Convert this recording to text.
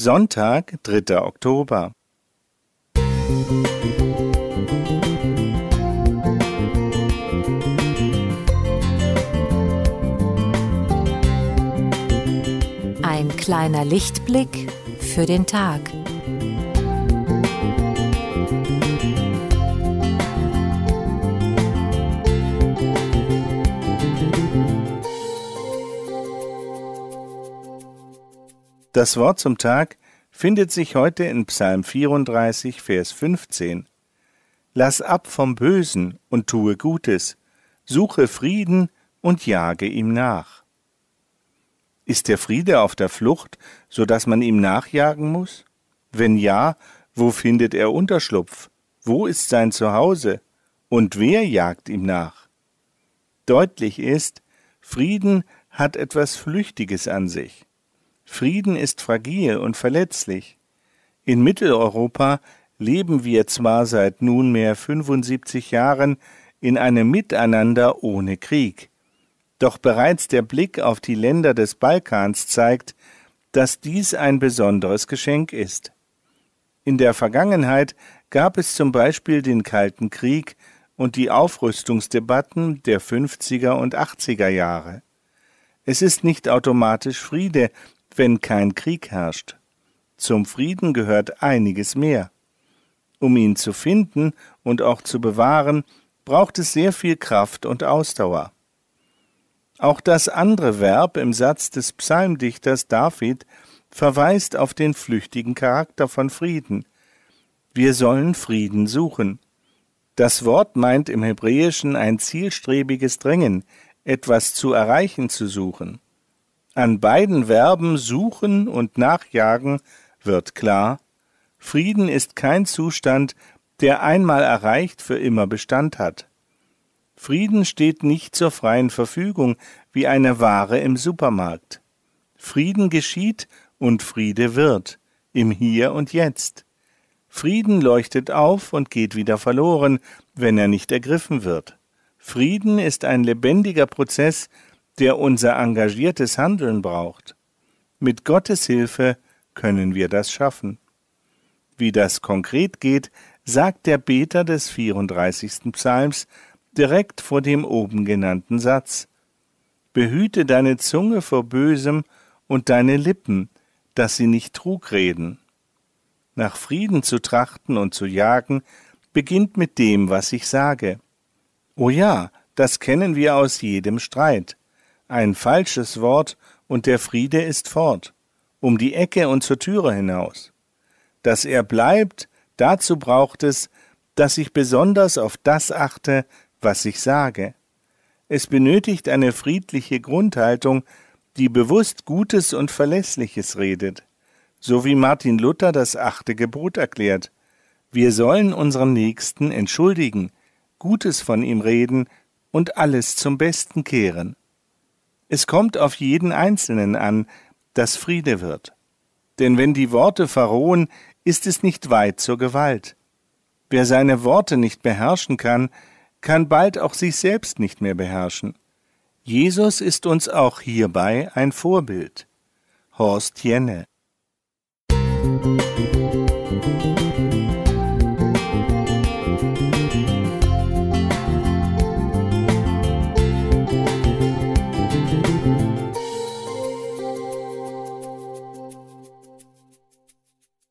Sonntag, 3. Oktober. Ein kleiner Lichtblick für den Tag. Das Wort zum Tag findet sich heute in Psalm 34, Vers 15. Lass ab vom Bösen und tue Gutes, suche Frieden und jage ihm nach. Ist der Friede auf der Flucht, so dass man ihm nachjagen muss? Wenn ja, wo findet er Unterschlupf? Wo ist sein Zuhause? Und wer jagt ihm nach? Deutlich ist, Frieden hat etwas Flüchtiges an sich. Frieden ist fragil und verletzlich. In Mitteleuropa leben wir zwar seit nunmehr 75 Jahren in einem Miteinander ohne Krieg. Doch bereits der Blick auf die Länder des Balkans zeigt, dass dies ein besonderes Geschenk ist. In der Vergangenheit gab es zum Beispiel den Kalten Krieg und die Aufrüstungsdebatten der 50er und 80er Jahre. Es ist nicht automatisch Friede, wenn kein Krieg herrscht. Zum Frieden gehört einiges mehr. Um ihn zu finden und auch zu bewahren, braucht es sehr viel Kraft und Ausdauer. Auch das andere Verb im Satz des Psalmdichters David verweist auf den flüchtigen Charakter von Frieden. Wir sollen Frieden suchen. Das Wort meint im Hebräischen ein zielstrebiges Drängen, etwas zu erreichen zu suchen. An beiden Verben suchen und nachjagen wird klar, Frieden ist kein Zustand, der einmal erreicht für immer Bestand hat. Frieden steht nicht zur freien Verfügung wie eine Ware im Supermarkt. Frieden geschieht und Friede wird, im Hier und Jetzt. Frieden leuchtet auf und geht wieder verloren, wenn er nicht ergriffen wird. Frieden ist ein lebendiger Prozess, der unser engagiertes Handeln braucht. Mit Gottes Hilfe können wir das schaffen. Wie das konkret geht, sagt der Beter des 34. Psalms direkt vor dem oben genannten Satz. Behüte deine Zunge vor Bösem und deine Lippen, dass sie nicht Trug reden. Nach Frieden zu trachten und zu jagen, beginnt mit dem, was ich sage. O ja, das kennen wir aus jedem Streit ein falsches Wort und der Friede ist fort, um die Ecke und zur Türe hinaus. Dass er bleibt, dazu braucht es, dass ich besonders auf das achte, was ich sage. Es benötigt eine friedliche Grundhaltung, die bewusst Gutes und Verlässliches redet, so wie Martin Luther das achte Gebot erklärt. Wir sollen unseren Nächsten entschuldigen, Gutes von ihm reden und alles zum Besten kehren. Es kommt auf jeden Einzelnen an, dass Friede wird. Denn wenn die Worte verrohen, ist es nicht weit zur Gewalt. Wer seine Worte nicht beherrschen kann, kann bald auch sich selbst nicht mehr beherrschen. Jesus ist uns auch hierbei ein Vorbild. Horst Jenne Musik